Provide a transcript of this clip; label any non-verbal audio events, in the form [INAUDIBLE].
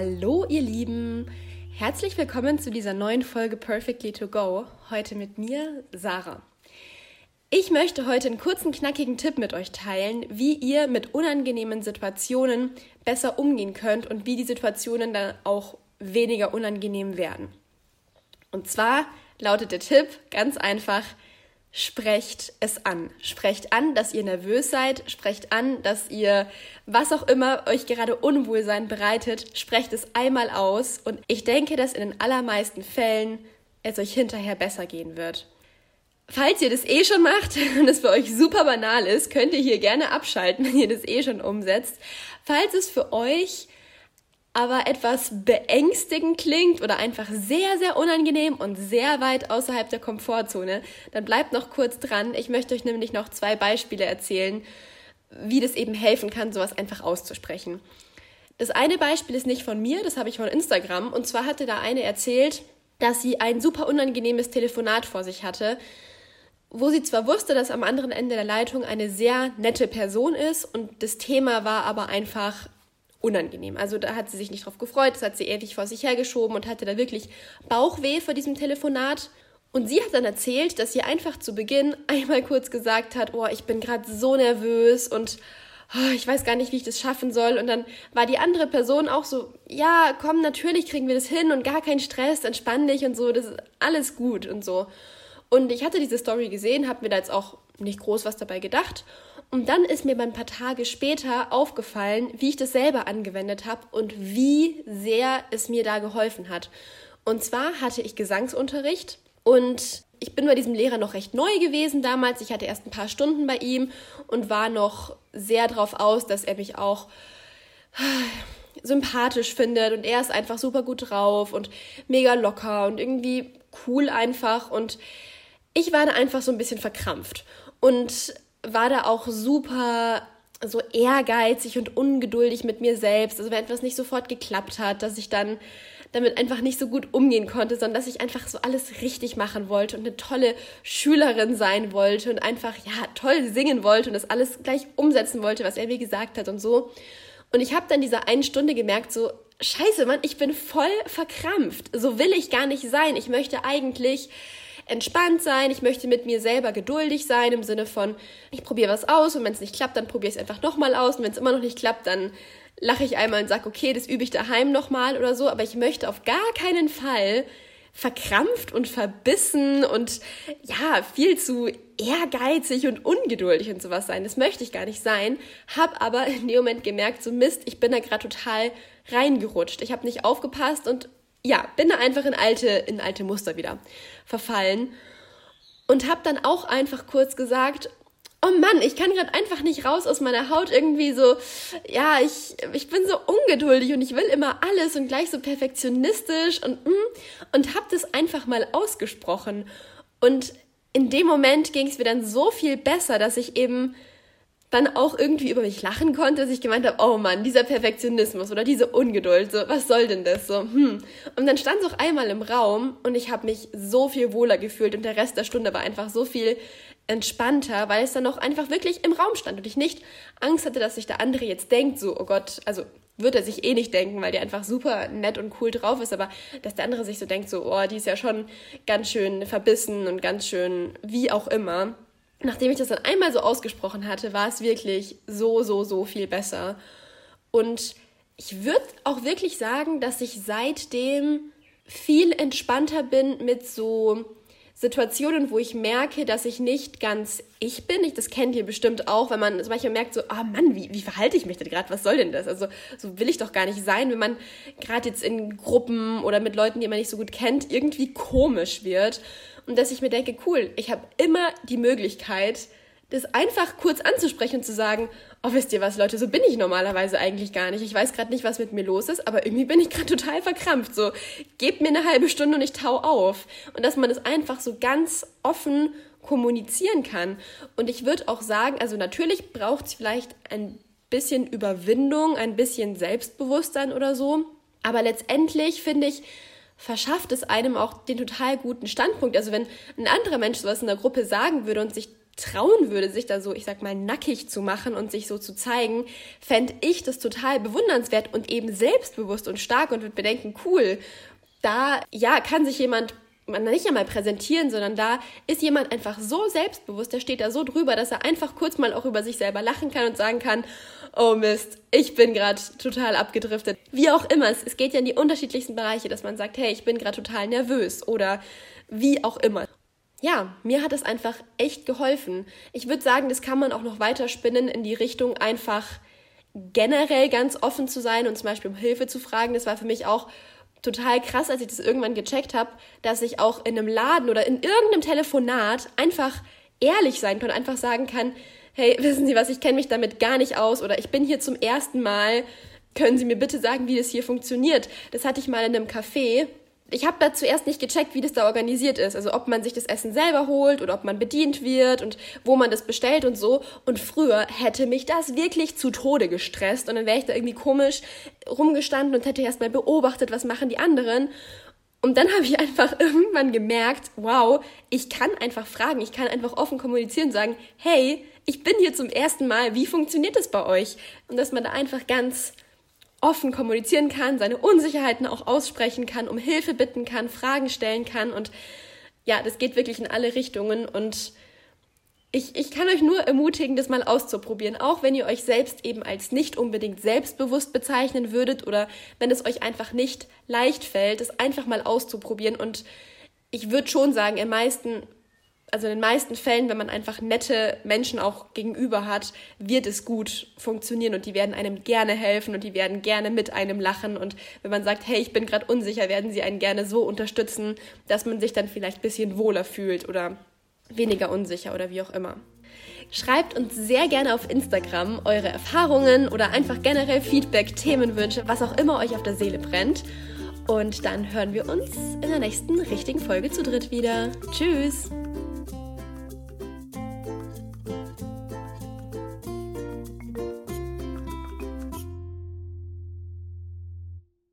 Hallo ihr Lieben, herzlich willkommen zu dieser neuen Folge Perfectly to Go. Heute mit mir, Sarah. Ich möchte heute einen kurzen, knackigen Tipp mit euch teilen, wie ihr mit unangenehmen Situationen besser umgehen könnt und wie die Situationen dann auch weniger unangenehm werden. Und zwar lautet der Tipp ganz einfach, sprecht es an. Sprecht an, dass ihr nervös seid, sprecht an, dass ihr was auch immer euch gerade Unwohlsein bereitet, sprecht es einmal aus und ich denke, dass in den allermeisten Fällen es euch hinterher besser gehen wird. Falls ihr das eh schon macht [LAUGHS] und es für euch super banal ist, könnt ihr hier gerne abschalten, wenn ihr das eh schon umsetzt. Falls es für euch aber etwas beängstigend klingt oder einfach sehr, sehr unangenehm und sehr weit außerhalb der Komfortzone, dann bleibt noch kurz dran. Ich möchte euch nämlich noch zwei Beispiele erzählen, wie das eben helfen kann, sowas einfach auszusprechen. Das eine Beispiel ist nicht von mir, das habe ich von Instagram. Und zwar hatte da eine erzählt, dass sie ein super unangenehmes Telefonat vor sich hatte, wo sie zwar wusste, dass am anderen Ende der Leitung eine sehr nette Person ist und das Thema war aber einfach unangenehm. Also da hat sie sich nicht drauf gefreut, das hat sie ewig vor sich hergeschoben und hatte da wirklich Bauchweh vor diesem Telefonat. Und sie hat dann erzählt, dass sie einfach zu Beginn einmal kurz gesagt hat, oh, ich bin gerade so nervös und oh, ich weiß gar nicht, wie ich das schaffen soll. Und dann war die andere Person auch so, ja, komm, natürlich kriegen wir das hin und gar kein Stress, entspann dich und so, das ist alles gut und so. Und ich hatte diese Story gesehen, habe mir da jetzt auch nicht groß was dabei gedacht und dann ist mir ein paar Tage später aufgefallen, wie ich das selber angewendet habe und wie sehr es mir da geholfen hat. Und zwar hatte ich Gesangsunterricht und ich bin bei diesem Lehrer noch recht neu gewesen damals. Ich hatte erst ein paar Stunden bei ihm und war noch sehr darauf aus, dass er mich auch sympathisch findet und er ist einfach super gut drauf und mega locker und irgendwie cool einfach und ich war da einfach so ein bisschen verkrampft und war da auch super so ehrgeizig und ungeduldig mit mir selbst. Also wenn etwas nicht sofort geklappt hat, dass ich dann damit einfach nicht so gut umgehen konnte, sondern dass ich einfach so alles richtig machen wollte und eine tolle Schülerin sein wollte und einfach, ja, toll singen wollte und das alles gleich umsetzen wollte, was er mir gesagt hat und so. Und ich habe dann diese eine Stunde gemerkt, so, scheiße, Mann, ich bin voll verkrampft. So will ich gar nicht sein. Ich möchte eigentlich entspannt sein, ich möchte mit mir selber geduldig sein im Sinne von, ich probiere was aus und wenn es nicht klappt, dann probiere ich es einfach nochmal aus und wenn es immer noch nicht klappt, dann lache ich einmal und sage, okay, das übe ich daheim nochmal oder so, aber ich möchte auf gar keinen Fall verkrampft und verbissen und ja, viel zu ehrgeizig und ungeduldig und sowas sein. Das möchte ich gar nicht sein. Hab aber in dem Moment gemerkt, so Mist, ich bin da gerade total reingerutscht. Ich habe nicht aufgepasst und ja, bin da einfach in alte, in alte Muster wieder verfallen und habe dann auch einfach kurz gesagt, oh Mann, ich kann gerade einfach nicht raus aus meiner Haut irgendwie so, ja, ich, ich bin so ungeduldig und ich will immer alles und gleich so perfektionistisch und mm, und habe das einfach mal ausgesprochen. Und in dem Moment ging es mir dann so viel besser, dass ich eben dann auch irgendwie über mich lachen konnte, dass ich gemeint habe, oh Mann, dieser Perfektionismus oder diese Ungeduld, so, was soll denn das? So, hm. Und dann stand es auch einmal im Raum und ich habe mich so viel wohler gefühlt und der Rest der Stunde war einfach so viel entspannter, weil es dann auch einfach wirklich im Raum stand und ich nicht Angst hatte, dass sich der andere jetzt denkt, so, oh Gott, also wird er sich eh nicht denken, weil der einfach super nett und cool drauf ist, aber dass der andere sich so denkt, so, oh, die ist ja schon ganz schön verbissen und ganz schön wie auch immer nachdem ich das dann einmal so ausgesprochen hatte, war es wirklich so, so, so viel besser. Und ich würde auch wirklich sagen, dass ich seitdem viel entspannter bin mit so Situationen, wo ich merke, dass ich nicht ganz ich bin. Ich, das kennt ihr bestimmt auch, wenn man manchmal merkt, so, ah oh Mann, wie, wie verhalte ich mich denn gerade? Was soll denn das? Also, so will ich doch gar nicht sein, wenn man gerade jetzt in Gruppen oder mit Leuten, die man nicht so gut kennt, irgendwie komisch wird. Und dass ich mir denke, cool, ich habe immer die Möglichkeit, das einfach kurz anzusprechen und zu sagen, oh, wisst ihr was, Leute, so bin ich normalerweise eigentlich gar nicht. Ich weiß gerade nicht, was mit mir los ist, aber irgendwie bin ich gerade [LAUGHS] total verkrampft. So, gebt mir eine halbe Stunde und ich tau auf. Und dass man das einfach so ganz offen kommunizieren kann. Und ich würde auch sagen, also natürlich braucht es vielleicht ein bisschen Überwindung, ein bisschen Selbstbewusstsein oder so. Aber letztendlich finde ich, verschafft es einem auch den total guten Standpunkt. Also wenn ein anderer Mensch sowas in der Gruppe sagen würde und sich trauen würde, sich da so, ich sag mal, nackig zu machen und sich so zu zeigen, fände ich das total bewundernswert und eben selbstbewusst und stark und würde bedenken, cool, da, ja, kann sich jemand man nicht einmal präsentieren, sondern da ist jemand einfach so selbstbewusst, der steht da so drüber, dass er einfach kurz mal auch über sich selber lachen kann und sagen kann, oh Mist, ich bin gerade total abgedriftet. Wie auch immer, es, geht ja in die unterschiedlichsten Bereiche, dass man sagt, hey, ich bin gerade total nervös oder wie auch immer ja, mir hat es einfach echt geholfen. Ich würde sagen, das kann man auch noch weiter spinnen in die Richtung einfach generell ganz offen zu sein und zum Beispiel um Hilfe zu fragen. Das war für mich auch total krass, als ich das irgendwann gecheckt habe, dass ich auch in einem Laden oder in irgendeinem Telefonat einfach ehrlich sein kann, einfach sagen kann, hey, wissen Sie was, ich kenne mich damit gar nicht aus oder ich bin hier zum ersten Mal, können Sie mir bitte sagen, wie das hier funktioniert? Das hatte ich mal in einem Café ich habe da zuerst nicht gecheckt, wie das da organisiert ist. Also ob man sich das Essen selber holt oder ob man bedient wird und wo man das bestellt und so. Und früher hätte mich das wirklich zu Tode gestresst und dann wäre ich da irgendwie komisch rumgestanden und hätte erst mal beobachtet, was machen die anderen. Und dann habe ich einfach [LAUGHS] irgendwann gemerkt, wow, ich kann einfach fragen, ich kann einfach offen kommunizieren und sagen, hey, ich bin hier zum ersten Mal, wie funktioniert das bei euch? Und dass man da einfach ganz offen kommunizieren kann, seine Unsicherheiten auch aussprechen kann, um Hilfe bitten kann, Fragen stellen kann. Und ja, das geht wirklich in alle Richtungen. Und ich, ich kann euch nur ermutigen, das mal auszuprobieren, auch wenn ihr euch selbst eben als nicht unbedingt selbstbewusst bezeichnen würdet oder wenn es euch einfach nicht leicht fällt, es einfach mal auszuprobieren. Und ich würde schon sagen, in meisten also in den meisten Fällen, wenn man einfach nette Menschen auch gegenüber hat, wird es gut funktionieren und die werden einem gerne helfen und die werden gerne mit einem lachen und wenn man sagt, hey, ich bin gerade unsicher, werden sie einen gerne so unterstützen, dass man sich dann vielleicht ein bisschen wohler fühlt oder weniger unsicher oder wie auch immer. Schreibt uns sehr gerne auf Instagram eure Erfahrungen oder einfach generell Feedback, Themenwünsche, was auch immer euch auf der Seele brennt. Und dann hören wir uns in der nächsten richtigen Folge zu dritt wieder. Tschüss!